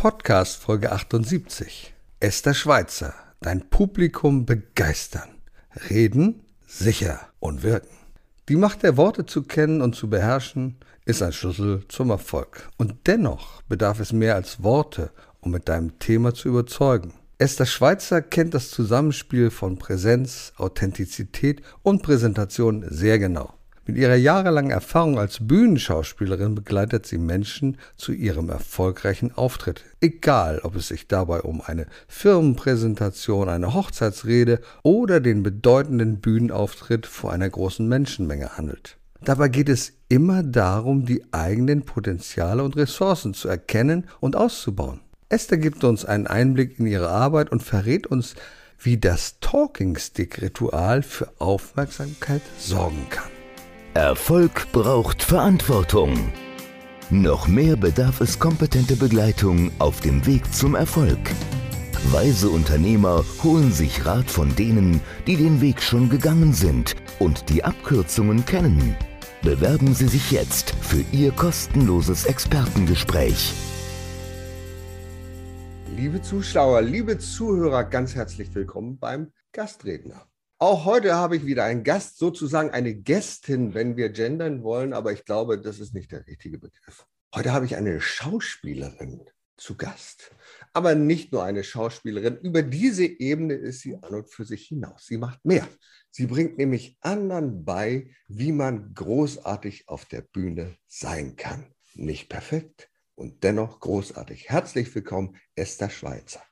Podcast Folge 78. Esther Schweizer, dein Publikum begeistern. Reden, sicher und wirken. Die Macht der Worte zu kennen und zu beherrschen, ist ein Schlüssel zum Erfolg. Und dennoch bedarf es mehr als Worte, um mit deinem Thema zu überzeugen. Esther Schweizer kennt das Zusammenspiel von Präsenz, Authentizität und Präsentation sehr genau. Mit ihrer jahrelangen Erfahrung als Bühnenschauspielerin begleitet sie Menschen zu ihrem erfolgreichen Auftritt. Egal, ob es sich dabei um eine Firmenpräsentation, eine Hochzeitsrede oder den bedeutenden Bühnenauftritt vor einer großen Menschenmenge handelt. Dabei geht es immer darum, die eigenen Potenziale und Ressourcen zu erkennen und auszubauen. Esther gibt uns einen Einblick in ihre Arbeit und verrät uns, wie das Talking Stick Ritual für Aufmerksamkeit sorgen kann. Erfolg braucht Verantwortung. Noch mehr bedarf es kompetente Begleitung auf dem Weg zum Erfolg. Weise Unternehmer holen sich Rat von denen, die den Weg schon gegangen sind und die Abkürzungen kennen. Bewerben Sie sich jetzt für Ihr kostenloses Expertengespräch. Liebe Zuschauer, liebe Zuhörer, ganz herzlich willkommen beim Gastredner. Auch heute habe ich wieder einen Gast, sozusagen eine Gästin, wenn wir gendern wollen, aber ich glaube, das ist nicht der richtige Begriff. Heute habe ich eine Schauspielerin zu Gast. Aber nicht nur eine Schauspielerin. Über diese Ebene ist sie an und für sich hinaus. Sie macht mehr. Sie bringt nämlich anderen bei, wie man großartig auf der Bühne sein kann. Nicht perfekt und dennoch großartig. Herzlich willkommen, Esther Schweizer.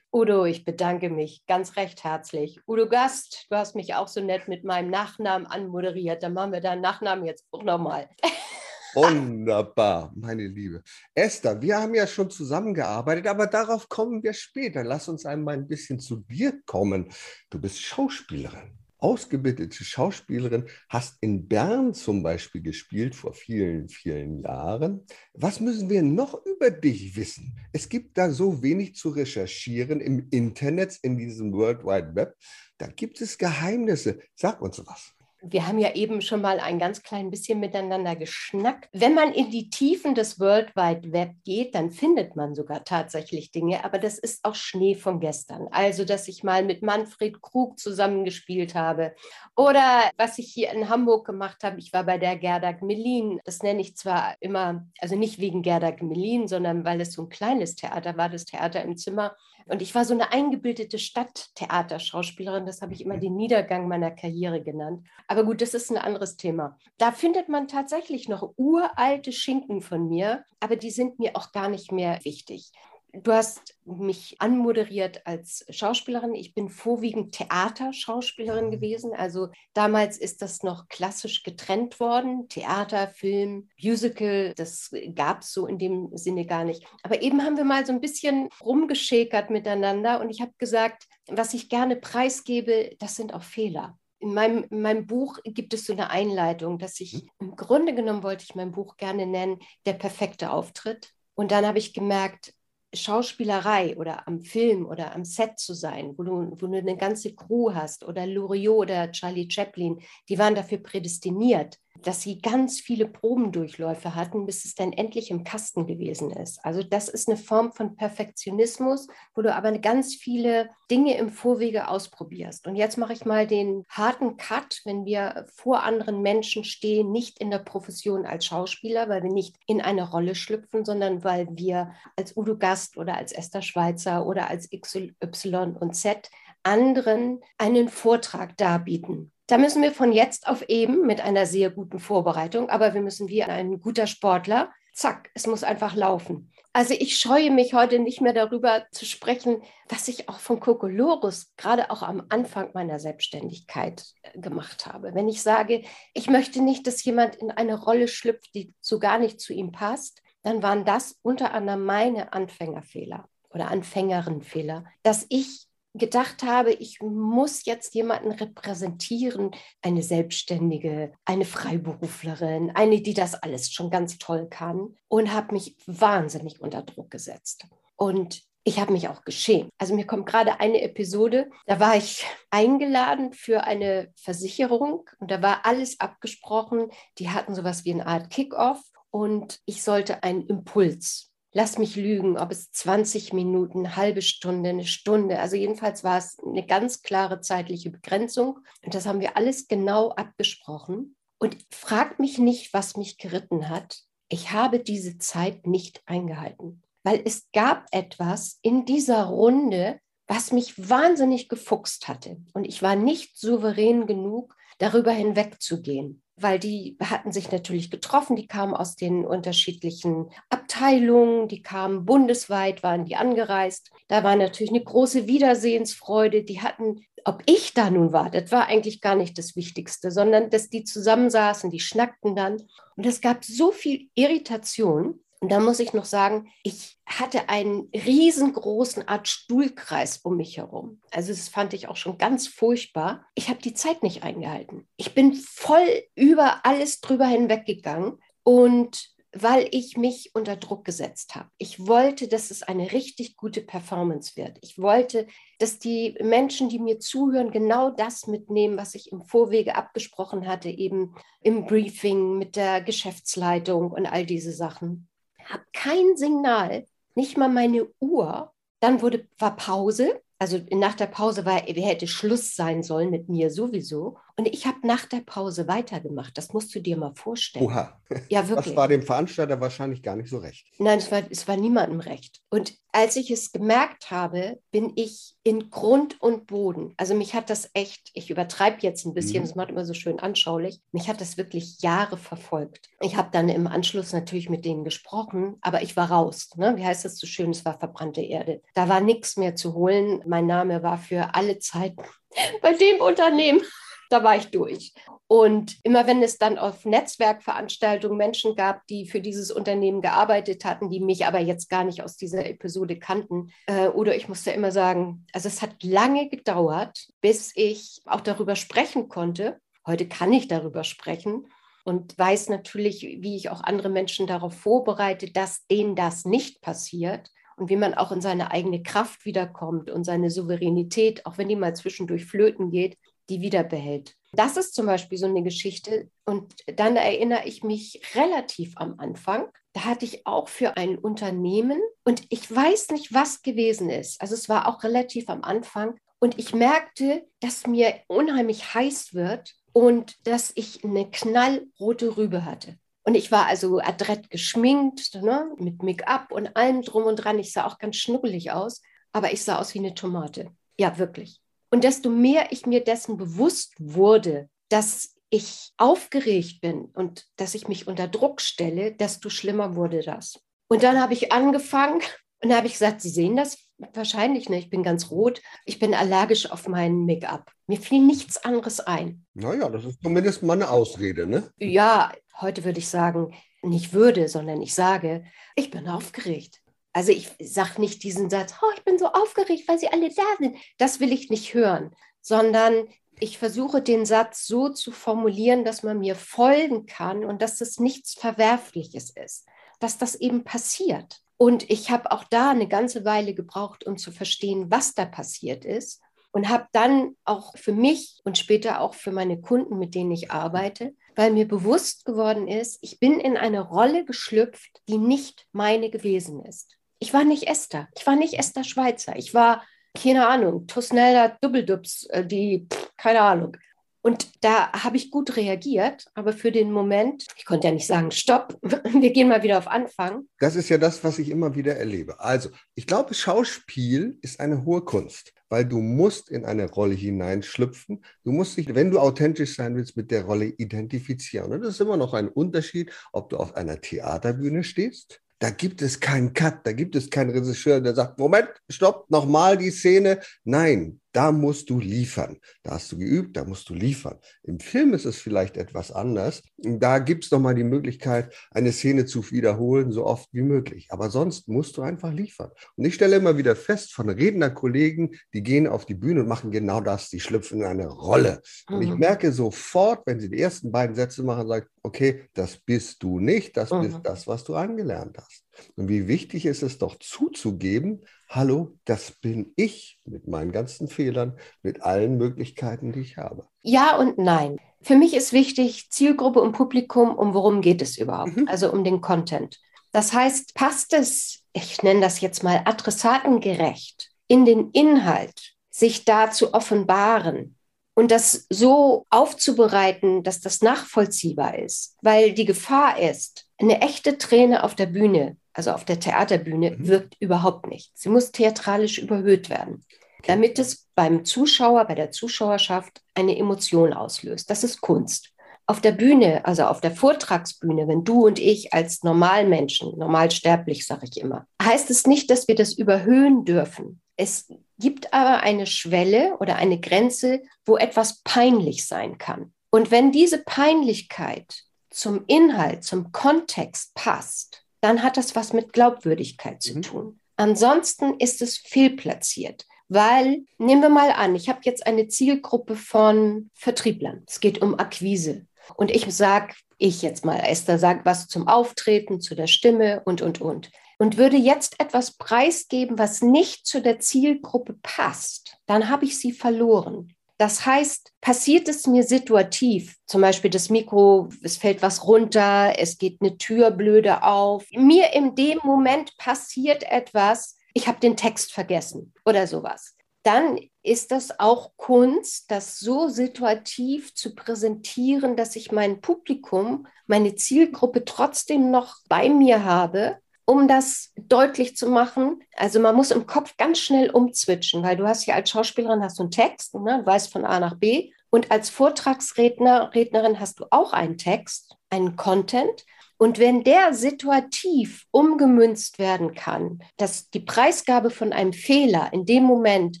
Udo, ich bedanke mich ganz recht herzlich. Udo Gast, du hast mich auch so nett mit meinem Nachnamen anmoderiert. Dann machen wir deinen Nachnamen jetzt auch nochmal. Wunderbar, meine Liebe. Esther, wir haben ja schon zusammengearbeitet, aber darauf kommen wir später. Lass uns einmal ein bisschen zu dir kommen. Du bist Schauspielerin ausgebildete Schauspielerin, hast in Bern zum Beispiel gespielt vor vielen, vielen Jahren. Was müssen wir noch über dich wissen? Es gibt da so wenig zu recherchieren im Internet, in diesem World Wide Web. Da gibt es Geheimnisse. Sag uns was. Wir haben ja eben schon mal ein ganz klein bisschen miteinander geschnackt. Wenn man in die Tiefen des World Wide Web geht, dann findet man sogar tatsächlich Dinge, aber das ist auch Schnee von gestern. Also, dass ich mal mit Manfred Krug zusammengespielt habe oder was ich hier in Hamburg gemacht habe. Ich war bei der Gerda Gmelin. Das nenne ich zwar immer, also nicht wegen Gerda Gmelin, sondern weil es so ein kleines Theater war, das Theater im Zimmer. Und ich war so eine eingebildete Stadttheaterschauspielerin. Das habe ich immer den Niedergang meiner Karriere genannt. Aber gut, das ist ein anderes Thema. Da findet man tatsächlich noch uralte Schinken von mir, aber die sind mir auch gar nicht mehr wichtig. Du hast mich anmoderiert als Schauspielerin. Ich bin vorwiegend Theaterschauspielerin mhm. gewesen. Also damals ist das noch klassisch getrennt worden. Theater, Film, Musical, das gab es so in dem Sinne gar nicht. Aber eben haben wir mal so ein bisschen rumgeschäkert miteinander und ich habe gesagt, was ich gerne preisgebe, das sind auch Fehler. In meinem, in meinem Buch gibt es so eine Einleitung, dass ich mhm. im Grunde genommen wollte ich mein Buch gerne nennen, der perfekte Auftritt. Und dann habe ich gemerkt, Schauspielerei oder am Film oder am Set zu sein, wo du, wo du eine ganze Crew hast oder Loriot oder Charlie Chaplin, die waren dafür prädestiniert dass sie ganz viele Probendurchläufe hatten, bis es dann endlich im Kasten gewesen ist. Also das ist eine Form von Perfektionismus, wo du aber ganz viele Dinge im Vorwege ausprobierst. Und jetzt mache ich mal den harten Cut, wenn wir vor anderen Menschen stehen, nicht in der Profession als Schauspieler, weil wir nicht in eine Rolle schlüpfen, sondern weil wir als Udo Gast oder als Esther Schweizer oder als XY und Z anderen einen Vortrag darbieten da müssen wir von jetzt auf eben mit einer sehr guten Vorbereitung, aber wir müssen wie ein guter Sportler, zack, es muss einfach laufen. Also ich scheue mich heute nicht mehr darüber zu sprechen, was ich auch von Kokolorus gerade auch am Anfang meiner Selbstständigkeit äh, gemacht habe. Wenn ich sage, ich möchte nicht, dass jemand in eine Rolle schlüpft, die so gar nicht zu ihm passt, dann waren das unter anderem meine Anfängerfehler oder Anfängerinnenfehler, dass ich gedacht habe, ich muss jetzt jemanden repräsentieren, eine Selbstständige, eine Freiberuflerin, eine, die das alles schon ganz toll kann und habe mich wahnsinnig unter Druck gesetzt. Und ich habe mich auch geschämt. Also mir kommt gerade eine Episode, da war ich eingeladen für eine Versicherung und da war alles abgesprochen. Die hatten sowas wie eine Art Kick-off und ich sollte einen Impuls lass mich lügen, ob es 20 Minuten, eine halbe Stunde, eine Stunde. Also jedenfalls war es eine ganz klare zeitliche Begrenzung. Und das haben wir alles genau abgesprochen. Und frag mich nicht, was mich geritten hat. Ich habe diese Zeit nicht eingehalten, weil es gab etwas in dieser Runde, was mich wahnsinnig gefuchst hatte. Und ich war nicht souverän genug, darüber hinwegzugehen weil die hatten sich natürlich getroffen, die kamen aus den unterschiedlichen Abteilungen, die kamen bundesweit, waren die angereist. Da war natürlich eine große Wiedersehensfreude. Die hatten, ob ich da nun war, das war eigentlich gar nicht das Wichtigste, sondern dass die zusammensaßen, die schnackten dann. Und es gab so viel Irritation, und da muss ich noch sagen, ich hatte einen riesengroßen Art Stuhlkreis um mich herum. Also das fand ich auch schon ganz furchtbar. Ich habe die Zeit nicht eingehalten. Ich bin voll über alles drüber hinweggegangen und weil ich mich unter Druck gesetzt habe. Ich wollte, dass es eine richtig gute Performance wird. Ich wollte, dass die Menschen, die mir zuhören, genau das mitnehmen, was ich im Vorwege abgesprochen hatte, eben im Briefing mit der Geschäftsleitung und all diese Sachen habe kein Signal, nicht mal meine Uhr. Dann wurde, war Pause. Also nach der Pause war, hätte Schluss sein sollen mit mir sowieso. Und ich habe nach der Pause weitergemacht. Das musst du dir mal vorstellen. Oha. Ja, wirklich. Das war dem Veranstalter wahrscheinlich gar nicht so recht. Nein, es war, es war niemandem recht. Und als ich es gemerkt habe, bin ich in Grund und Boden. Also mich hat das echt, ich übertreibe jetzt ein bisschen, mhm. das macht immer so schön anschaulich, mich hat das wirklich Jahre verfolgt. Ich habe dann im Anschluss natürlich mit denen gesprochen, aber ich war raus. Ne? Wie heißt das so schön? Es war verbrannte Erde. Da war nichts mehr zu holen. Mein Name war für alle Zeiten bei dem Unternehmen da war ich durch. Und immer wenn es dann auf Netzwerkveranstaltungen Menschen gab, die für dieses Unternehmen gearbeitet hatten, die mich aber jetzt gar nicht aus dieser Episode kannten, äh, oder ich musste immer sagen, also es hat lange gedauert, bis ich auch darüber sprechen konnte. Heute kann ich darüber sprechen und weiß natürlich, wie ich auch andere Menschen darauf vorbereite, dass denen das nicht passiert und wie man auch in seine eigene Kraft wiederkommt und seine Souveränität, auch wenn die mal zwischendurch flöten geht, die wiederbehält. Das ist zum Beispiel so eine Geschichte. Und dann erinnere ich mich relativ am Anfang. Da hatte ich auch für ein Unternehmen und ich weiß nicht, was gewesen ist. Also es war auch relativ am Anfang. Und ich merkte, dass mir unheimlich heiß wird und dass ich eine knallrote Rübe hatte. Und ich war also adrett geschminkt, ne, mit Make-up und allem drum und dran. Ich sah auch ganz schnuckelig aus, aber ich sah aus wie eine Tomate. Ja, wirklich. Und desto mehr ich mir dessen bewusst wurde, dass ich aufgeregt bin und dass ich mich unter Druck stelle, desto schlimmer wurde das. Und dann habe ich angefangen und habe ich gesagt, Sie sehen das wahrscheinlich, ne? ich bin ganz rot, ich bin allergisch auf meinen Make-up. Mir fiel nichts anderes ein. Naja, das ist zumindest mal eine Ausrede, ne? Ja, heute würde ich sagen, nicht würde, sondern ich sage, ich bin aufgeregt. Also ich sage nicht diesen Satz, oh, ich bin so aufgeregt, weil sie alle da sind. Das will ich nicht hören, sondern ich versuche den Satz so zu formulieren, dass man mir folgen kann und dass es nichts Verwerfliches ist, dass das eben passiert. Und ich habe auch da eine ganze Weile gebraucht, um zu verstehen, was da passiert ist. Und habe dann auch für mich und später auch für meine Kunden, mit denen ich arbeite, weil mir bewusst geworden ist, ich bin in eine Rolle geschlüpft, die nicht meine gewesen ist. Ich war nicht Esther. Ich war nicht Esther Schweizer. Ich war, keine Ahnung, Tusnelda Dubbeldubs, äh, die, keine Ahnung. Und da habe ich gut reagiert, aber für den Moment, ich konnte ja nicht sagen, stopp, wir gehen mal wieder auf Anfang. Das ist ja das, was ich immer wieder erlebe. Also, ich glaube, Schauspiel ist eine hohe Kunst, weil du musst in eine Rolle hineinschlüpfen. Du musst dich, wenn du authentisch sein willst, mit der Rolle identifizieren. Und das ist immer noch ein Unterschied, ob du auf einer Theaterbühne stehst da gibt es keinen Cut, da gibt es keinen Regisseur, der sagt, Moment, stopp, nochmal die Szene. Nein, da musst du liefern. Da hast du geübt, da musst du liefern. Im Film ist es vielleicht etwas anders. Da gibt es nochmal die Möglichkeit, eine Szene zu wiederholen, so oft wie möglich. Aber sonst musst du einfach liefern. Und ich stelle immer wieder fest von Rednerkollegen, die gehen auf die Bühne und machen genau das. Die schlüpfen in eine Rolle. Und ich mhm. merke sofort, wenn sie die ersten beiden Sätze machen, sagt, okay, das bist du nicht, das mhm. bist das, was du angelernt hast. Und wie wichtig ist es doch zuzugeben, hallo, das bin ich mit meinen ganzen Fehlern, mit allen Möglichkeiten, die ich habe. Ja und nein. Für mich ist wichtig, Zielgruppe und Publikum, um worum geht es überhaupt? Mhm. Also um den Content. Das heißt, passt es, ich nenne das jetzt mal adressatengerecht, in den Inhalt, sich da zu offenbaren und das so aufzubereiten, dass das nachvollziehbar ist, weil die Gefahr ist, eine echte Träne auf der Bühne, also auf der Theaterbühne, mhm. wirkt überhaupt nicht. Sie muss theatralisch überhöht werden, damit es beim Zuschauer, bei der Zuschauerschaft eine Emotion auslöst. Das ist Kunst. Auf der Bühne, also auf der Vortragsbühne, wenn du und ich als Normalmenschen, normalsterblich sage ich immer, heißt es nicht, dass wir das überhöhen dürfen. Es gibt aber eine Schwelle oder eine Grenze, wo etwas peinlich sein kann. Und wenn diese Peinlichkeit zum Inhalt, zum Kontext passt, dann hat das was mit Glaubwürdigkeit zu mhm. tun. Ansonsten ist es fehlplatziert, weil, nehmen wir mal an, ich habe jetzt eine Zielgruppe von Vertrieblern. Es geht um Akquise. Und ich sage, ich jetzt mal, Esther sagt was zum Auftreten, zu der Stimme und, und, und. Und würde jetzt etwas preisgeben, was nicht zu der Zielgruppe passt, dann habe ich sie verloren. Das heißt, passiert es mir situativ, zum Beispiel das Mikro, es fällt was runter, es geht eine Tür blöde auf. Mir in dem Moment passiert etwas, ich habe den Text vergessen oder sowas. Dann ist das auch Kunst, das so situativ zu präsentieren, dass ich mein Publikum, meine Zielgruppe trotzdem noch bei mir habe um das deutlich zu machen. Also man muss im Kopf ganz schnell umzwitschen, weil du hast ja als Schauspielerin hast du einen Text, ne? du weißt von A nach B. Und als Vortragsredner, Rednerin hast du auch einen Text, einen Content. Und wenn der situativ umgemünzt werden kann, dass die Preisgabe von einem Fehler in dem Moment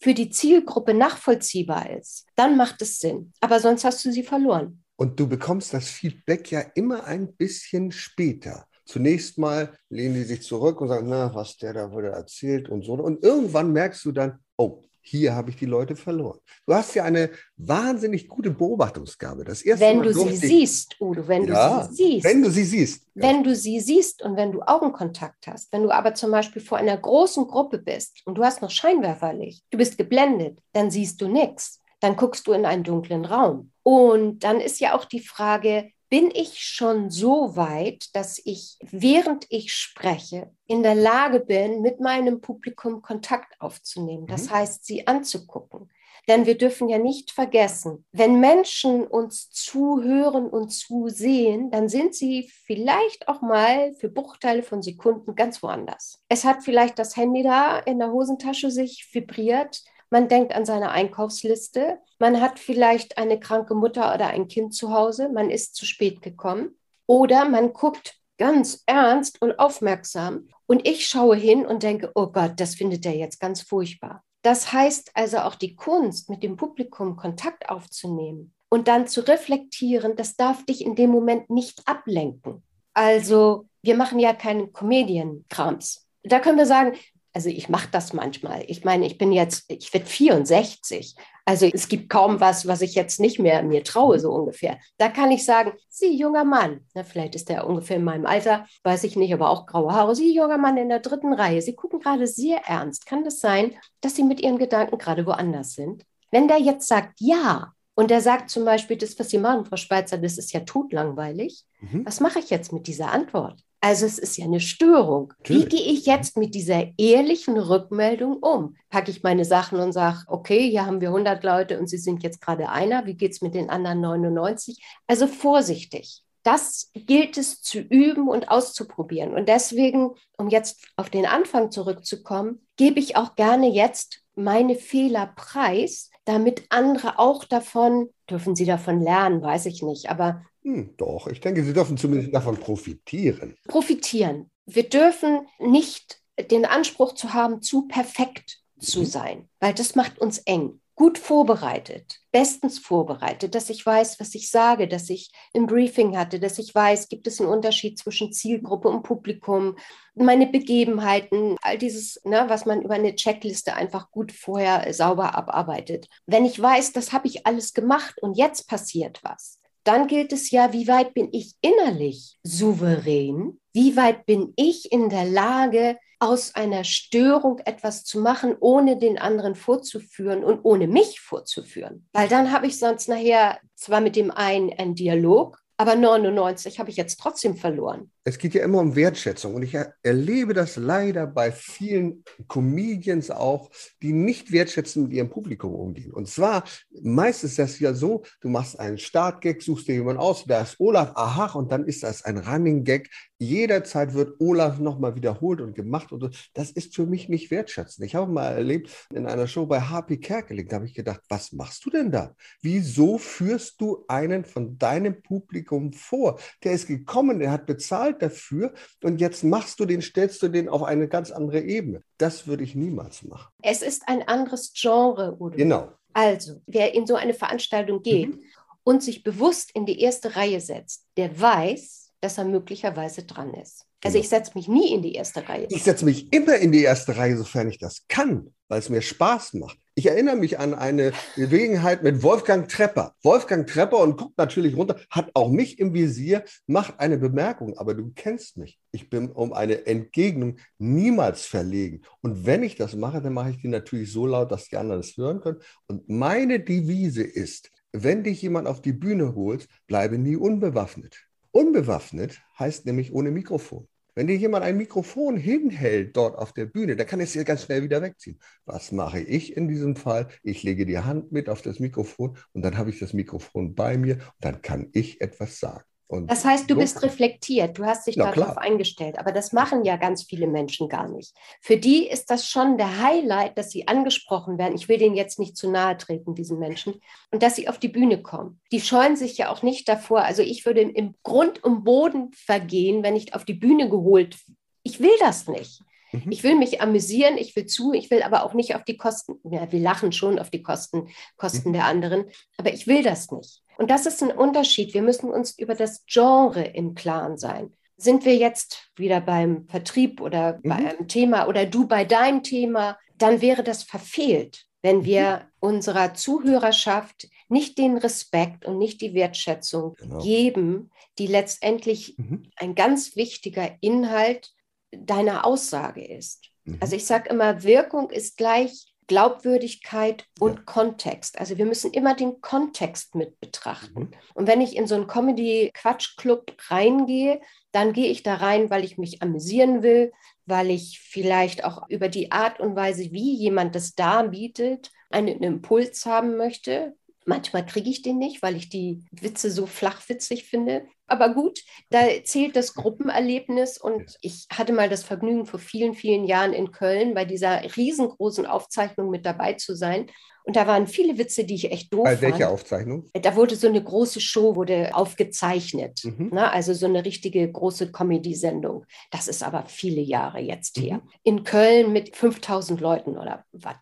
für die Zielgruppe nachvollziehbar ist, dann macht es Sinn. Aber sonst hast du sie verloren. Und du bekommst das Feedback ja immer ein bisschen später. Zunächst mal lehnen die sich zurück und sagen, na, was der da wurde erzählt und so. Und irgendwann merkst du dann, oh, hier habe ich die Leute verloren. Du hast ja eine wahnsinnig gute Beobachtungsgabe. Das erste wenn mal du sie siehst, Udo, wenn ja, du sie siehst. Wenn du sie siehst. Ja. Wenn du sie siehst und wenn du Augenkontakt hast, wenn du aber zum Beispiel vor einer großen Gruppe bist und du hast noch Scheinwerferlicht, du bist geblendet, dann siehst du nichts. Dann guckst du in einen dunklen Raum. Und dann ist ja auch die Frage, bin ich schon so weit, dass ich, während ich spreche, in der Lage bin, mit meinem Publikum Kontakt aufzunehmen. Das mhm. heißt, sie anzugucken. Denn wir dürfen ja nicht vergessen, wenn Menschen uns zuhören und zusehen, dann sind sie vielleicht auch mal für Bruchteile von Sekunden ganz woanders. Es hat vielleicht das Handy da in der Hosentasche sich vibriert man denkt an seine Einkaufsliste. Man hat vielleicht eine kranke Mutter oder ein Kind zu Hause. Man ist zu spät gekommen. Oder man guckt ganz ernst und aufmerksam. Und ich schaue hin und denke, oh Gott, das findet er jetzt ganz furchtbar. Das heißt also auch die Kunst, mit dem Publikum Kontakt aufzunehmen und dann zu reflektieren, das darf dich in dem Moment nicht ablenken. Also wir machen ja keinen Comedian-Krams. Da können wir sagen, also ich mache das manchmal. Ich meine, ich bin jetzt, ich werde 64. Also es gibt kaum was, was ich jetzt nicht mehr mir traue, so ungefähr. Da kann ich sagen, Sie, junger Mann, na, vielleicht ist er ungefähr in meinem Alter, weiß ich nicht, aber auch graue Haare. Sie, junger Mann in der dritten Reihe, Sie gucken gerade sehr ernst. Kann das sein, dass Sie mit Ihren Gedanken gerade woanders sind? Wenn der jetzt sagt, ja, und der sagt zum Beispiel, das, was Sie machen, Frau Schweizer, das ist ja totlangweilig. Mhm. Was mache ich jetzt mit dieser Antwort? Also es ist ja eine Störung. Natürlich. Wie gehe ich jetzt mit dieser ehrlichen Rückmeldung um? Packe ich meine Sachen und sage, okay, hier haben wir 100 Leute und Sie sind jetzt gerade einer. Wie geht es mit den anderen 99? Also vorsichtig. Das gilt es zu üben und auszuprobieren. Und deswegen, um jetzt auf den Anfang zurückzukommen, gebe ich auch gerne jetzt meine Fehler preis, damit andere auch davon, dürfen sie davon lernen, weiß ich nicht, aber hm, doch, ich denke, Sie dürfen zumindest davon profitieren. Profitieren. Wir dürfen nicht den Anspruch zu haben, zu perfekt zu mhm. sein, weil das macht uns eng. Gut vorbereitet, bestens vorbereitet, dass ich weiß, was ich sage, dass ich ein Briefing hatte, dass ich weiß, gibt es einen Unterschied zwischen Zielgruppe und Publikum, meine Begebenheiten, all dieses, ne, was man über eine Checkliste einfach gut vorher sauber abarbeitet. Wenn ich weiß, das habe ich alles gemacht und jetzt passiert was, dann gilt es ja, wie weit bin ich innerlich souverän? Wie weit bin ich in der Lage, aus einer Störung etwas zu machen, ohne den anderen vorzuführen und ohne mich vorzuführen? Weil dann habe ich sonst nachher zwar mit dem einen einen Dialog, aber 99 habe ich jetzt trotzdem verloren. es geht ja immer um Wertschätzung und ich er erlebe das leider bei vielen Comedians auch, die nicht wertschätzend mit ihrem Publikum umgehen. Und zwar meistens ist das ja so, du machst einen Startgag, suchst dir jemanden aus, da ist Olaf, aha, und dann ist das ein Running Gag. Jederzeit wird Olaf nochmal wiederholt und gemacht und das ist für mich nicht wertschätzend. Ich habe mal erlebt in einer Show bei HP Kerkeling, da habe ich gedacht, was machst du denn da? Wieso führst du einen von deinem Publikum vor? Der ist gekommen, der hat bezahlt dafür und jetzt machst du den, stellst du den auf eine ganz andere Ebene. Das würde ich niemals machen. Es ist ein anderes Genre, Udo. Genau. Also, wer in so eine Veranstaltung geht mhm. und sich bewusst in die erste Reihe setzt, der weiß, dass er möglicherweise dran ist. Also genau. ich setze mich nie in die erste Reihe. Ich setze mich immer in die erste Reihe, sofern ich das kann, weil es mir Spaß macht. Ich erinnere mich an eine Gelegenheit mit Wolfgang Trepper. Wolfgang Trepper und guckt natürlich runter, hat auch mich im Visier, macht eine Bemerkung, aber du kennst mich. Ich bin um eine Entgegnung niemals verlegen. Und wenn ich das mache, dann mache ich die natürlich so laut, dass die anderen es hören können. Und meine Devise ist, wenn dich jemand auf die Bühne holt, bleibe nie unbewaffnet. Unbewaffnet heißt nämlich ohne Mikrofon. Wenn dir jemand ein Mikrofon hinhält dort auf der Bühne, dann kann es dir ganz schnell wieder wegziehen. Was mache ich in diesem Fall? Ich lege die Hand mit auf das Mikrofon und dann habe ich das Mikrofon bei mir und dann kann ich etwas sagen. Und das heißt, du bist reflektiert, du hast dich darauf klar. eingestellt. Aber das machen ja ganz viele Menschen gar nicht. Für die ist das schon der Highlight, dass sie angesprochen werden. Ich will denen jetzt nicht zu nahe treten, diesen Menschen. Und dass sie auf die Bühne kommen. Die scheuen sich ja auch nicht davor. Also ich würde im Grund und Boden vergehen, wenn ich auf die Bühne geholt. Ich will das nicht. Mhm. Ich will mich amüsieren, ich will zu, ich will aber auch nicht auf die Kosten, ja, wir lachen schon auf die Kosten, Kosten mhm. der anderen, aber ich will das nicht. Und das ist ein Unterschied. Wir müssen uns über das Genre im Klaren sein. Sind wir jetzt wieder beim Vertrieb oder mhm. bei einem Thema oder du bei deinem Thema, dann wäre das verfehlt, wenn mhm. wir unserer Zuhörerschaft nicht den Respekt und nicht die Wertschätzung genau. geben, die letztendlich mhm. ein ganz wichtiger Inhalt deiner Aussage ist. Mhm. Also ich sage immer, Wirkung ist gleich Glaubwürdigkeit und ja. Kontext. Also wir müssen immer den Kontext mit betrachten. Mhm. Und wenn ich in so einen Comedy-Quatsch-Club reingehe, dann gehe ich da rein, weil ich mich amüsieren will, weil ich vielleicht auch über die Art und Weise, wie jemand das darbietet, einen Impuls haben möchte. Manchmal kriege ich den nicht, weil ich die Witze so flachwitzig finde. Aber gut, da zählt das Gruppenerlebnis und ich hatte mal das Vergnügen, vor vielen, vielen Jahren in Köln bei dieser riesengroßen Aufzeichnung mit dabei zu sein. Und da waren viele Witze, die ich echt doof Bei welcher Aufzeichnung? Da wurde so eine große Show wurde aufgezeichnet. Mhm. Ne? Also so eine richtige große Comedy-Sendung. Das ist aber viele Jahre jetzt her. Mhm. In Köln mit 5000 Leuten oder was.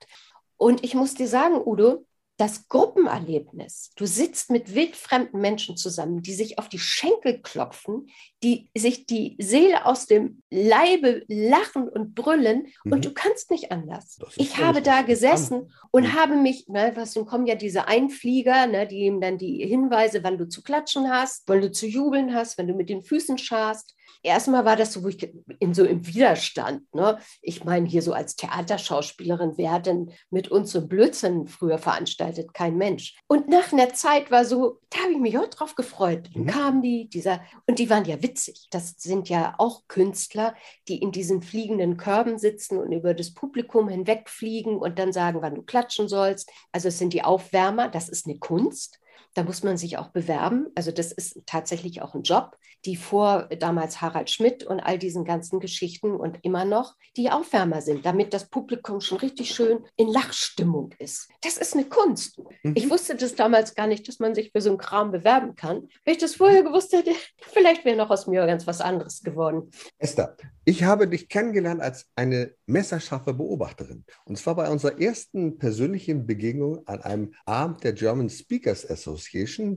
Und ich muss dir sagen, Udo, das Gruppenerlebnis. Du sitzt mit wildfremden Menschen zusammen, die sich auf die Schenkel klopfen, die sich die Seele aus dem Leibe lachen und brüllen mhm. und du kannst nicht anders. Ich habe da gesessen und mhm. habe mich, ne, was dann kommen ja diese Einflieger, ne, die ihm dann die Hinweise, wann du zu klatschen hast, wann du zu jubeln hast, wenn du mit den Füßen scharst erstmal war das so, wo ich in so im Widerstand. Ne? Ich meine, hier so als Theaterschauspielerin, wer denn mit uns so Blödsinn früher veranstaltet? Kein Mensch. Und nach einer Zeit war so, da habe ich mich auch drauf gefreut. Dann mhm. kamen die, dieser, und die waren ja witzig. Das sind ja auch Künstler, die in diesen fliegenden Körben sitzen und über das Publikum hinwegfliegen und dann sagen, wann du klatschen sollst. Also es sind die Aufwärmer, das ist eine Kunst. Da muss man sich auch bewerben. Also das ist tatsächlich auch ein Job, die vor damals Harald Schmidt und all diesen ganzen Geschichten und immer noch die Aufwärmer sind, damit das Publikum schon richtig schön in Lachstimmung ist. Das ist eine Kunst. Mhm. Ich wusste das damals gar nicht, dass man sich für so einen Kram bewerben kann. Wenn ich das vorher gewusst hätte, vielleicht wäre noch aus mir ganz was anderes geworden. Esther, ich habe dich kennengelernt als eine messerscharfe Beobachterin. Und zwar bei unserer ersten persönlichen Begegnung an einem Abend der German Speakers Association,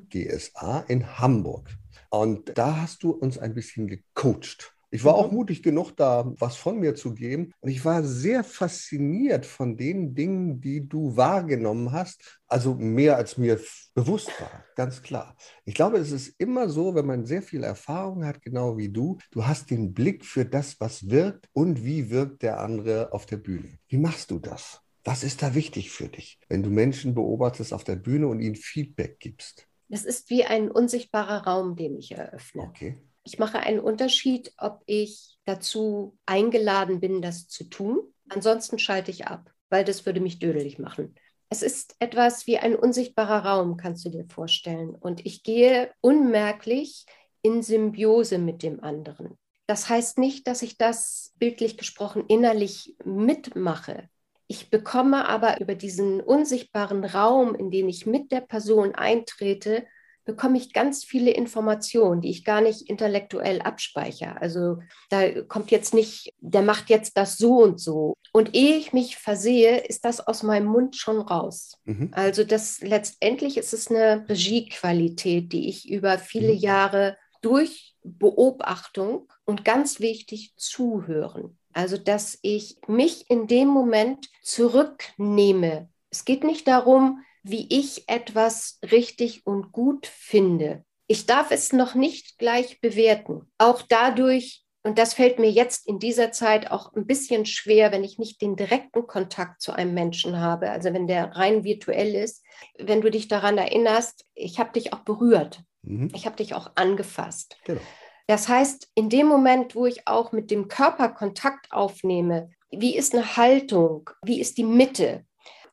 GSA, in Hamburg. Und da hast du uns ein bisschen gecoacht. Ich war auch mhm. mutig genug, da was von mir zu geben. Und ich war sehr fasziniert von den Dingen, die du wahrgenommen hast. Also mehr als mir bewusst war, ganz klar. Ich glaube, es ist immer so, wenn man sehr viel Erfahrung hat, genau wie du, du hast den Blick für das, was wirkt und wie wirkt der andere auf der Bühne. Wie machst du das? Was ist da wichtig für dich, wenn du Menschen beobachtest auf der Bühne und ihnen Feedback gibst? Es ist wie ein unsichtbarer Raum, den ich eröffne. Okay. Ich mache einen Unterschied, ob ich dazu eingeladen bin, das zu tun. Ansonsten schalte ich ab, weil das würde mich dödelig machen. Es ist etwas wie ein unsichtbarer Raum, kannst du dir vorstellen. Und ich gehe unmerklich in Symbiose mit dem anderen. Das heißt nicht, dass ich das bildlich gesprochen innerlich mitmache. Ich bekomme aber über diesen unsichtbaren Raum, in den ich mit der Person eintrete, bekomme ich ganz viele Informationen, die ich gar nicht intellektuell abspeichere. Also da kommt jetzt nicht, der macht jetzt das so und so. Und ehe ich mich versehe, ist das aus meinem Mund schon raus. Mhm. Also das letztendlich ist es eine Regiequalität, die ich über viele mhm. Jahre durch Beobachtung und ganz wichtig zuhören. Also dass ich mich in dem Moment zurücknehme. Es geht nicht darum, wie ich etwas richtig und gut finde. Ich darf es noch nicht gleich bewerten. Auch dadurch, und das fällt mir jetzt in dieser Zeit auch ein bisschen schwer, wenn ich nicht den direkten Kontakt zu einem Menschen habe, also wenn der rein virtuell ist, wenn du dich daran erinnerst, ich habe dich auch berührt, mhm. ich habe dich auch angefasst. Genau. Das heißt, in dem Moment, wo ich auch mit dem Körper Kontakt aufnehme, wie ist eine Haltung, wie ist die Mitte,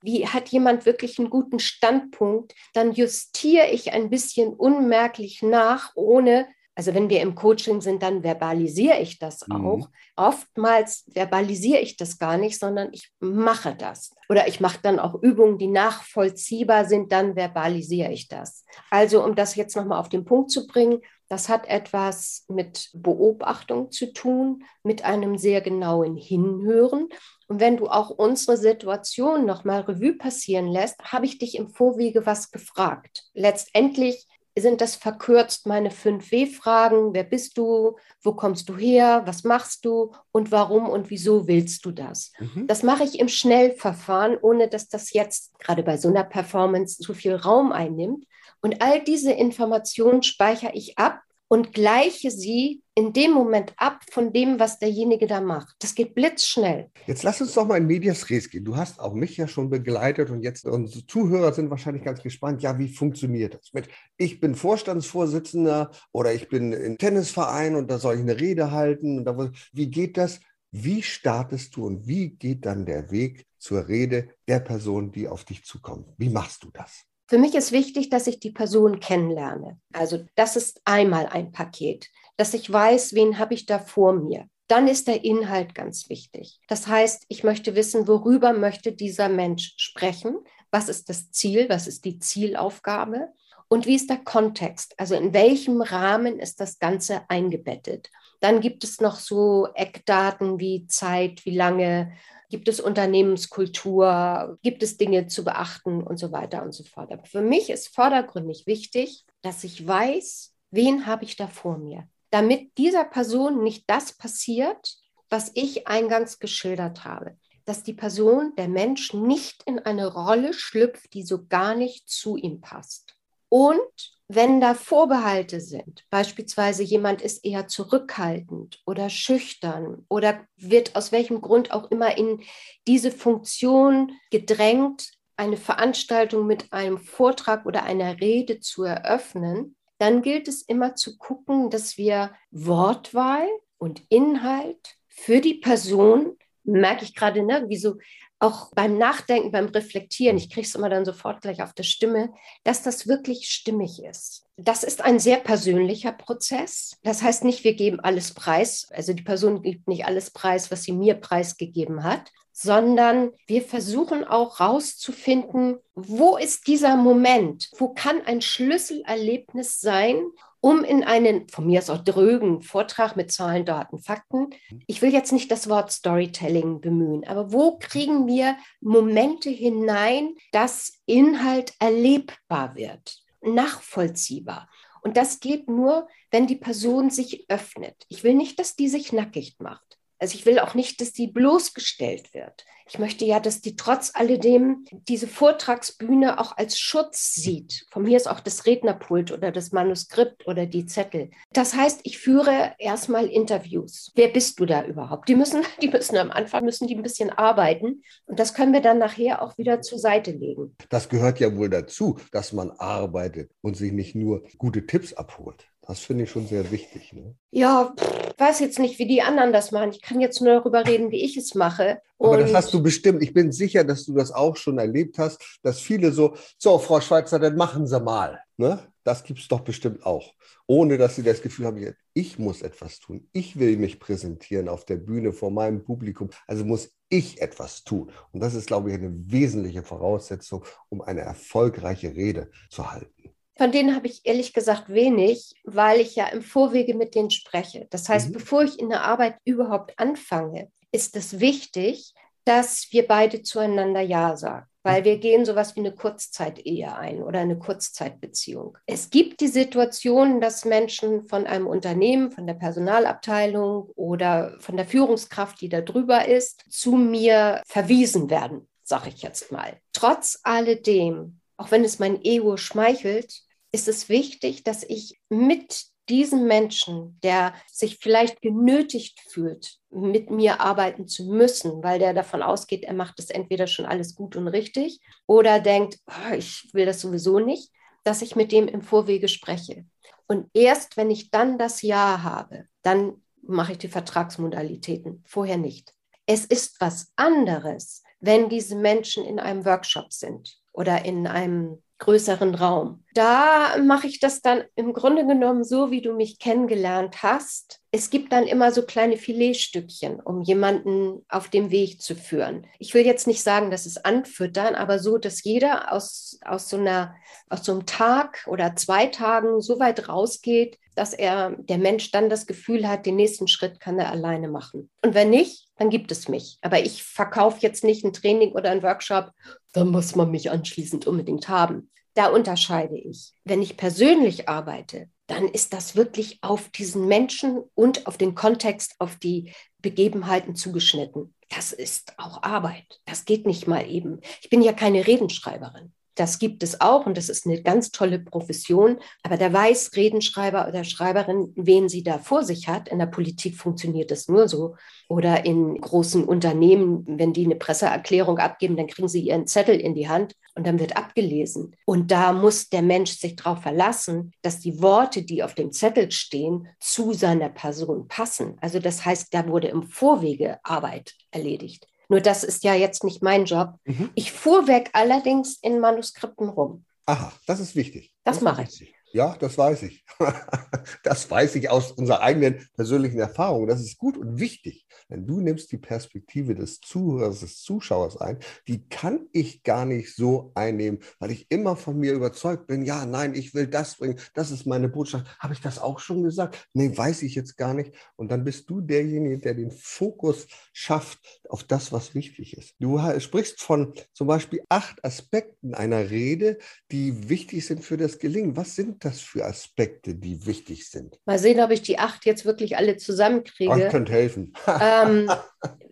wie hat jemand wirklich einen guten Standpunkt, dann justiere ich ein bisschen unmerklich nach, ohne also wenn wir im Coaching sind, dann verbalisiere ich das mhm. auch. Oftmals verbalisiere ich das gar nicht, sondern ich mache das. Oder ich mache dann auch Übungen, die nachvollziehbar sind, dann verbalisiere ich das. Also um das jetzt nochmal auf den Punkt zu bringen, das hat etwas mit Beobachtung zu tun, mit einem sehr genauen Hinhören. Und wenn du auch unsere Situation nochmal Revue passieren lässt, habe ich dich im Vorwege was gefragt. Letztendlich sind das verkürzt meine fünf W-Fragen. Wer bist du? Wo kommst du her? Was machst du? Und warum und wieso willst du das? Mhm. Das mache ich im Schnellverfahren, ohne dass das jetzt gerade bei so einer Performance zu viel Raum einnimmt. Und all diese Informationen speichere ich ab und gleiche sie in dem Moment ab von dem, was derjenige da macht. Das geht blitzschnell. Jetzt lass uns doch mal in Medias Res gehen. Du hast auch mich ja schon begleitet und jetzt unsere Zuhörer sind wahrscheinlich ganz gespannt. Ja, wie funktioniert das? Mit ich bin Vorstandsvorsitzender oder ich bin im Tennisverein und da soll ich eine Rede halten. Da, wie geht das? Wie startest du und wie geht dann der Weg zur Rede der Person, die auf dich zukommt? Wie machst du das? Für mich ist wichtig, dass ich die Person kennenlerne. Also das ist einmal ein Paket, dass ich weiß, wen habe ich da vor mir. Dann ist der Inhalt ganz wichtig. Das heißt, ich möchte wissen, worüber möchte dieser Mensch sprechen? Was ist das Ziel? Was ist die Zielaufgabe? Und wie ist der Kontext? Also in welchem Rahmen ist das Ganze eingebettet? Dann gibt es noch so Eckdaten wie Zeit, wie lange Gibt es Unternehmenskultur? Gibt es Dinge zu beachten und so weiter und so fort? Aber für mich ist vordergründig wichtig, dass ich weiß, wen habe ich da vor mir, damit dieser Person nicht das passiert, was ich eingangs geschildert habe. Dass die Person, der Mensch, nicht in eine Rolle schlüpft, die so gar nicht zu ihm passt. Und wenn da Vorbehalte sind, beispielsweise jemand ist eher zurückhaltend oder schüchtern oder wird aus welchem Grund auch immer in diese Funktion gedrängt, eine Veranstaltung mit einem Vortrag oder einer Rede zu eröffnen, dann gilt es immer zu gucken, dass wir Wortwahl und Inhalt für die Person, merke ich gerade, ne, wie so auch beim Nachdenken, beim Reflektieren, ich kriege es immer dann sofort gleich auf der Stimme, dass das wirklich stimmig ist. Das ist ein sehr persönlicher Prozess. Das heißt nicht, wir geben alles preis. Also die Person gibt nicht alles preis, was sie mir preisgegeben hat, sondern wir versuchen auch rauszufinden, wo ist dieser Moment? Wo kann ein Schlüsselerlebnis sein, um in einen, von mir aus auch drögen Vortrag mit Zahlen, Daten, Fakten. Ich will jetzt nicht das Wort Storytelling bemühen, aber wo kriegen wir Momente hinein, dass Inhalt erlebbar wird, nachvollziehbar? Und das geht nur, wenn die Person sich öffnet. Ich will nicht, dass die sich nackig macht. Also ich will auch nicht, dass die bloßgestellt wird. Ich möchte ja, dass die trotz alledem diese Vortragsbühne auch als Schutz sieht. Von mir ist auch das Rednerpult oder das Manuskript oder die Zettel. Das heißt, ich führe erstmal Interviews. Wer bist du da überhaupt? Die müssen, die müssen am Anfang müssen die ein bisschen arbeiten und das können wir dann nachher auch wieder zur Seite legen. Das gehört ja wohl dazu, dass man arbeitet und sich nicht nur gute Tipps abholt. Das finde ich schon sehr wichtig. Ne? Ja, pff, weiß jetzt nicht, wie die anderen das machen. Ich kann jetzt nur darüber reden, wie ich es mache. Aber das hast du bestimmt. Ich bin sicher, dass du das auch schon erlebt hast, dass viele so, so, Frau Schweizer, dann machen Sie mal. Ne? Das gibt es doch bestimmt auch. Ohne dass sie das Gefühl haben, ich muss etwas tun. Ich will mich präsentieren auf der Bühne vor meinem Publikum. Also muss ich etwas tun. Und das ist, glaube ich, eine wesentliche Voraussetzung, um eine erfolgreiche Rede zu halten. Von denen habe ich ehrlich gesagt wenig, weil ich ja im Vorwege mit denen spreche. Das heißt, mhm. bevor ich in der Arbeit überhaupt anfange, ist es wichtig, dass wir beide zueinander Ja sagen. Weil mhm. wir gehen sowas wie eine Kurzzeit-Ehe ein oder eine Kurzzeitbeziehung. Es gibt die Situation, dass Menschen von einem Unternehmen, von der Personalabteilung oder von der Führungskraft, die da drüber ist, zu mir verwiesen werden, sage ich jetzt mal. Trotz alledem auch wenn es mein Ego schmeichelt, ist es wichtig, dass ich mit diesem Menschen, der sich vielleicht genötigt fühlt, mit mir arbeiten zu müssen, weil der davon ausgeht, er macht es entweder schon alles gut und richtig oder denkt, oh, ich will das sowieso nicht, dass ich mit dem im Vorwege spreche. Und erst wenn ich dann das Ja habe, dann mache ich die Vertragsmodalitäten, vorher nicht. Es ist was anderes, wenn diese Menschen in einem Workshop sind oder in einem größeren Raum. Da mache ich das dann im Grunde genommen so, wie du mich kennengelernt hast. Es gibt dann immer so kleine Filetstückchen, um jemanden auf dem Weg zu führen. Ich will jetzt nicht sagen, dass es anfüttern, aber so, dass jeder aus, aus, so einer, aus so einem Tag oder zwei Tagen so weit rausgeht, dass er, der Mensch dann das Gefühl hat, den nächsten Schritt kann er alleine machen. Und wenn nicht, dann gibt es mich. Aber ich verkaufe jetzt nicht ein Training oder ein Workshop, dann muss man mich anschließend unbedingt haben. Da unterscheide ich. Wenn ich persönlich arbeite, dann ist das wirklich auf diesen Menschen und auf den Kontext, auf die Begebenheiten zugeschnitten. Das ist auch Arbeit. Das geht nicht mal eben. Ich bin ja keine Redenschreiberin. Das gibt es auch und das ist eine ganz tolle Profession. Aber da weiß Redenschreiber oder Schreiberin, wen sie da vor sich hat. In der Politik funktioniert das nur so. Oder in großen Unternehmen, wenn die eine Presseerklärung abgeben, dann kriegen sie ihren Zettel in die Hand und dann wird abgelesen. Und da muss der Mensch sich darauf verlassen, dass die Worte, die auf dem Zettel stehen, zu seiner Person passen. Also das heißt, da wurde im Vorwege Arbeit erledigt. Nur das ist ja jetzt nicht mein Job. Mhm. Ich fuhr weg allerdings in Manuskripten rum. Aha, das ist wichtig. Das, das mache ich. Ja, das weiß ich. das weiß ich aus unserer eigenen persönlichen Erfahrung. Das ist gut und wichtig. Denn du nimmst die Perspektive des Zuhörers, des Zuschauers ein. Die kann ich gar nicht so einnehmen, weil ich immer von mir überzeugt bin. Ja, nein, ich will das bringen. Das ist meine Botschaft. Habe ich das auch schon gesagt? Nee, weiß ich jetzt gar nicht. Und dann bist du derjenige, der den Fokus schafft auf das, was wichtig ist. Du sprichst von zum Beispiel acht Aspekten einer Rede, die wichtig sind für das Gelingen. Was sind das für Aspekte, die wichtig sind? Mal sehen, ob ich die acht jetzt wirklich alle zusammenkriege. Das könnte helfen. ähm,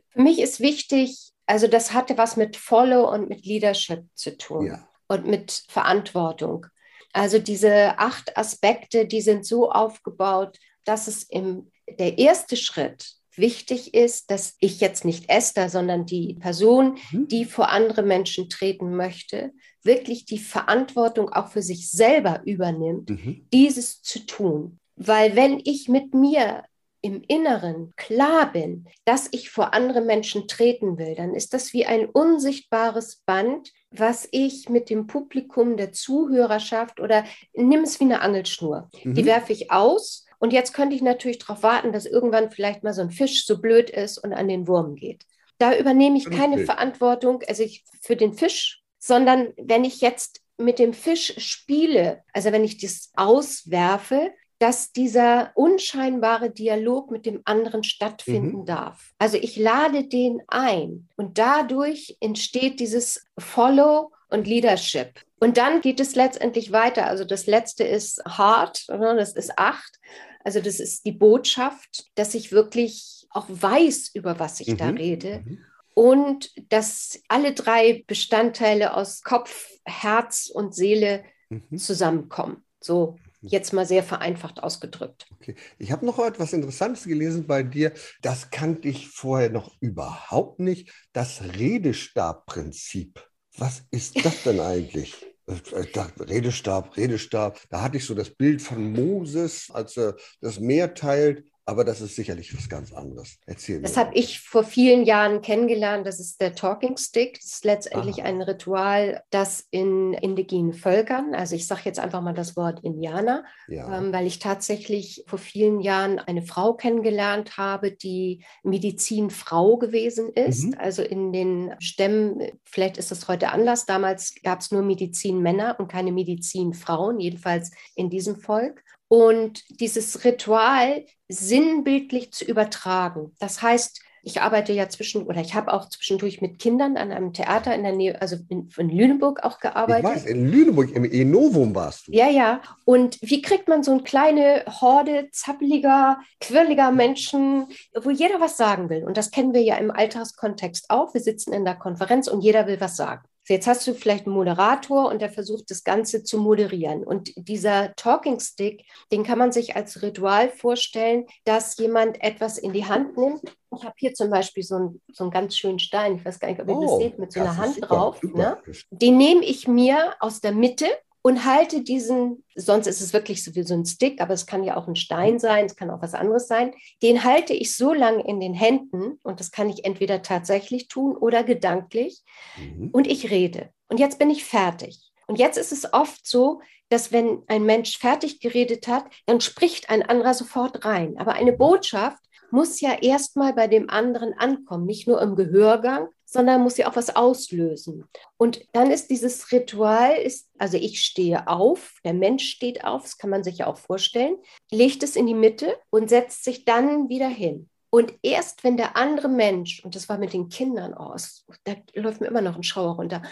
für mich ist wichtig, also das hatte was mit Follow und mit Leadership zu tun ja. und mit Verantwortung. Also diese acht Aspekte, die sind so aufgebaut, dass es im der erste Schritt wichtig ist, dass ich jetzt nicht Esther, sondern die Person, mhm. die vor andere Menschen treten möchte, wirklich die Verantwortung auch für sich selber übernimmt, mhm. dieses zu tun. Weil wenn ich mit mir im Inneren klar bin, dass ich vor andere Menschen treten will, dann ist das wie ein unsichtbares Band, was ich mit dem Publikum der Zuhörerschaft oder nimm es wie eine Angelschnur. Mhm. Die werfe ich aus und jetzt könnte ich natürlich darauf warten, dass irgendwann vielleicht mal so ein Fisch so blöd ist und an den Wurm geht. Da übernehme ich keine okay. Verantwortung also ich, für den Fisch, sondern wenn ich jetzt mit dem Fisch spiele, also wenn ich das auswerfe, dass dieser unscheinbare Dialog mit dem anderen stattfinden mhm. darf. Also ich lade den ein und dadurch entsteht dieses Follow und Leadership. Und dann geht es letztendlich weiter. Also das letzte ist Heart, das ist acht. Also das ist die Botschaft, dass ich wirklich auch weiß, über was ich mhm. da rede. Mhm. Und dass alle drei Bestandteile aus Kopf, Herz und Seele mhm. zusammenkommen. So mhm. jetzt mal sehr vereinfacht ausgedrückt. Okay. Ich habe noch etwas Interessantes gelesen bei dir. Das kannte ich vorher noch überhaupt nicht. Das Redestabprinzip. Was ist das denn eigentlich? Äh, Redestab, Redestab. Da hatte ich so das Bild von Moses, als er das Meer teilt aber das ist sicherlich was ganz anderes. Erzähl Das habe ich vor vielen Jahren kennengelernt. Das ist der Talking Stick. Das ist letztendlich Aha. ein Ritual, das in indigenen Völkern, also ich sage jetzt einfach mal das Wort Indianer, ja. ähm, weil ich tatsächlich vor vielen Jahren eine Frau kennengelernt habe, die Medizinfrau gewesen ist. Mhm. Also in den Stämmen, vielleicht ist das heute anders. Damals gab es nur Medizinmänner und keine Medizinfrauen, jedenfalls in diesem Volk und dieses Ritual sinnbildlich zu übertragen. Das heißt, ich arbeite ja zwischen oder ich habe auch zwischendurch mit Kindern an einem Theater in der Nähe, also in, in Lüneburg auch gearbeitet. Ich weiß, in Lüneburg, im Enovum warst du. Ja, ja. Und wie kriegt man so eine kleine Horde zappeliger, quirliger Menschen, wo jeder was sagen will? Und das kennen wir ja im Alltagskontext auch. Wir sitzen in der Konferenz und jeder will was sagen. Jetzt hast du vielleicht einen Moderator und der versucht, das Ganze zu moderieren. Und dieser Talking Stick, den kann man sich als Ritual vorstellen, dass jemand etwas in die Hand nimmt. Ich habe hier zum Beispiel so einen, so einen ganz schönen Stein, ich weiß gar nicht, ob ihr oh, das seht, mit so einer Hand super, drauf. Super. Ne? Den nehme ich mir aus der Mitte und halte diesen, sonst ist es wirklich so wie so ein Stick, aber es kann ja auch ein Stein sein, es kann auch was anderes sein, den halte ich so lange in den Händen und das kann ich entweder tatsächlich tun oder gedanklich mhm. und ich rede. Und jetzt bin ich fertig. Und jetzt ist es oft so, dass wenn ein Mensch fertig geredet hat, dann spricht ein anderer sofort rein. Aber eine Botschaft muss ja erstmal bei dem anderen ankommen, nicht nur im Gehörgang, sondern muss ja auch was auslösen. Und dann ist dieses Ritual, ist, also ich stehe auf, der Mensch steht auf, das kann man sich ja auch vorstellen, legt es in die Mitte und setzt sich dann wieder hin. Und erst wenn der andere Mensch, und das war mit den Kindern aus, oh, da läuft mir immer noch ein Schauer runter,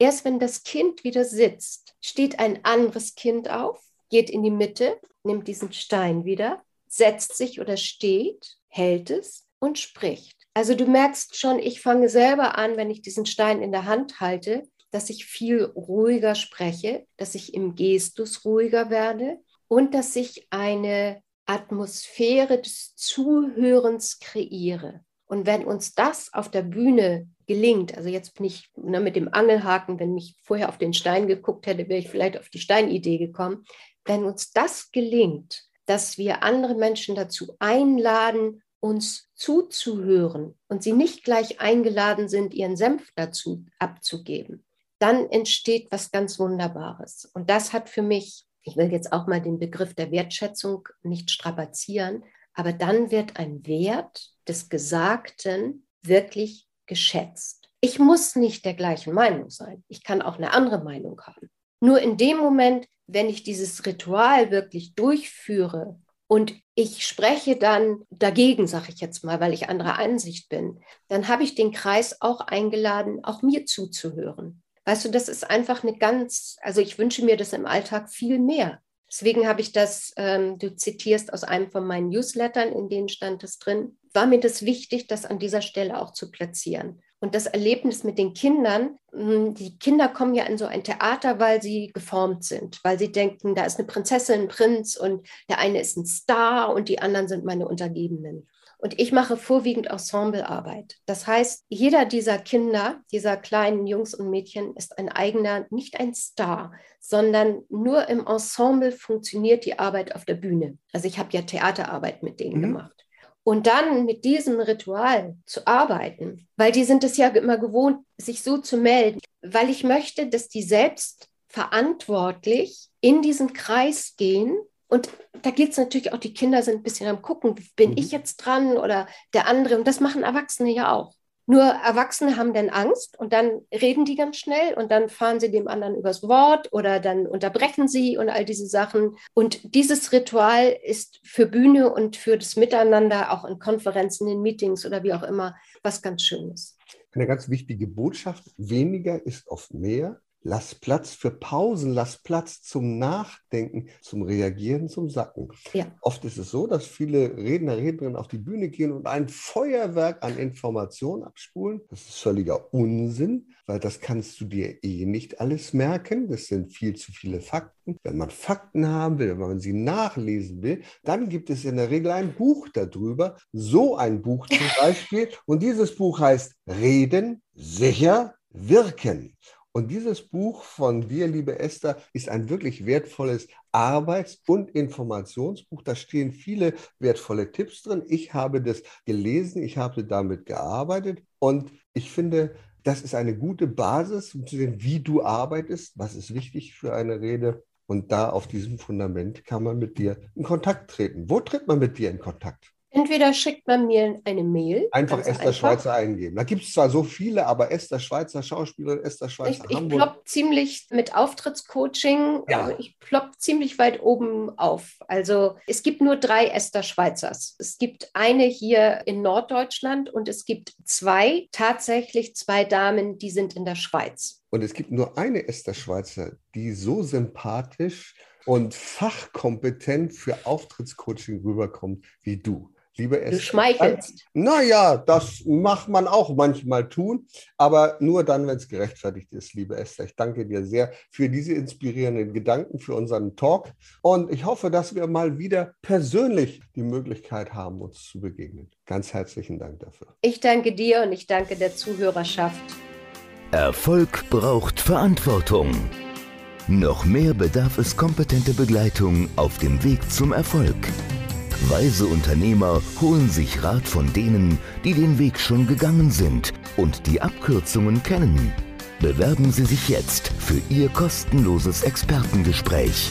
erst wenn das Kind wieder sitzt, steht ein anderes Kind auf, geht in die Mitte, nimmt diesen Stein wieder, setzt sich oder steht, hält es und spricht. Also du merkst schon, ich fange selber an, wenn ich diesen Stein in der Hand halte, dass ich viel ruhiger spreche, dass ich im Gestus ruhiger werde und dass ich eine Atmosphäre des Zuhörens kreiere. Und wenn uns das auf der Bühne gelingt, also jetzt bin ich ne, mit dem Angelhaken, wenn ich vorher auf den Stein geguckt hätte, wäre ich vielleicht auf die Steinidee gekommen. Wenn uns das gelingt, dass wir andere Menschen dazu einladen, uns zuzuhören und sie nicht gleich eingeladen sind, ihren Senf dazu abzugeben, dann entsteht was ganz Wunderbares. Und das hat für mich, ich will jetzt auch mal den Begriff der Wertschätzung nicht strapazieren, aber dann wird ein Wert des Gesagten wirklich geschätzt. Ich muss nicht der gleichen Meinung sein. Ich kann auch eine andere Meinung haben. Nur in dem Moment, wenn ich dieses Ritual wirklich durchführe und ich spreche dann dagegen, sage ich jetzt mal, weil ich anderer Ansicht bin, dann habe ich den Kreis auch eingeladen, auch mir zuzuhören. Weißt du, das ist einfach eine ganz, also ich wünsche mir das im Alltag viel mehr. Deswegen habe ich das, ähm, du zitierst aus einem von meinen Newslettern, in denen stand es drin, war mir das wichtig, das an dieser Stelle auch zu platzieren. Und das Erlebnis mit den Kindern, hm, die Kinder kommen ja in so ein Theater, weil sie geformt sind, weil sie denken, da ist eine Prinzessin, ein Prinz und der eine ist ein Star und die anderen sind meine Untergebenen. Und ich mache vorwiegend Ensemblearbeit. Das heißt, jeder dieser Kinder, dieser kleinen Jungs und Mädchen ist ein eigener, nicht ein Star, sondern nur im Ensemble funktioniert die Arbeit auf der Bühne. Also ich habe ja Theaterarbeit mit denen mhm. gemacht. Und dann mit diesem Ritual zu arbeiten, weil die sind es ja immer gewohnt, sich so zu melden, weil ich möchte, dass die selbst verantwortlich in diesen Kreis gehen. Und da geht es natürlich auch, die Kinder sind ein bisschen am Gucken, bin mhm. ich jetzt dran oder der andere. Und das machen Erwachsene ja auch. Nur Erwachsene haben dann Angst und dann reden die ganz schnell und dann fahren sie dem anderen übers Wort oder dann unterbrechen sie und all diese Sachen. Und dieses Ritual ist für Bühne und für das Miteinander, auch in Konferenzen, in Meetings oder wie auch immer, was ganz Schönes. Eine ganz wichtige Botschaft, weniger ist oft mehr. Lass Platz für Pausen, lass Platz zum Nachdenken, zum Reagieren, zum Sacken. Ja. Oft ist es so, dass viele Redner, Rednerinnen auf die Bühne gehen und ein Feuerwerk an Informationen abspulen. Das ist völliger Unsinn, weil das kannst du dir eh nicht alles merken. Das sind viel zu viele Fakten. Wenn man Fakten haben will, wenn man sie nachlesen will, dann gibt es in der Regel ein Buch darüber. So ein Buch zum Beispiel. Und dieses Buch heißt Reden, sicher, wirken. Und dieses Buch von dir, liebe Esther, ist ein wirklich wertvolles Arbeits- und Informationsbuch. Da stehen viele wertvolle Tipps drin. Ich habe das gelesen, ich habe damit gearbeitet und ich finde, das ist eine gute Basis, um zu sehen, wie du arbeitest, was ist wichtig für eine Rede. Und da auf diesem Fundament kann man mit dir in Kontakt treten. Wo tritt man mit dir in Kontakt? Entweder schickt man mir eine Mail. Einfach Esther einfach. Schweizer eingeben. Da gibt es zwar so viele, aber Esther Schweizer Schauspielerin, Esther Schweizer ich, Hamburg. Ich plopp ziemlich mit Auftrittscoaching, ja. ich plopp ziemlich weit oben auf. Also es gibt nur drei Esther Schweizers. Es gibt eine hier in Norddeutschland und es gibt zwei, tatsächlich zwei Damen, die sind in der Schweiz. Und es gibt nur eine Esther Schweizer, die so sympathisch und fachkompetent für Auftrittscoaching rüberkommt wie du. Liebe Esther. Du schmeichelst. Naja, das macht man auch manchmal tun, aber nur dann, wenn es gerechtfertigt ist, liebe Esther. Ich danke dir sehr für diese inspirierenden Gedanken, für unseren Talk und ich hoffe, dass wir mal wieder persönlich die Möglichkeit haben, uns zu begegnen. Ganz herzlichen Dank dafür. Ich danke dir und ich danke der Zuhörerschaft. Erfolg braucht Verantwortung. Noch mehr bedarf es kompetente Begleitung auf dem Weg zum Erfolg. Weise Unternehmer holen sich Rat von denen, die den Weg schon gegangen sind und die Abkürzungen kennen. Bewerben Sie sich jetzt für Ihr kostenloses Expertengespräch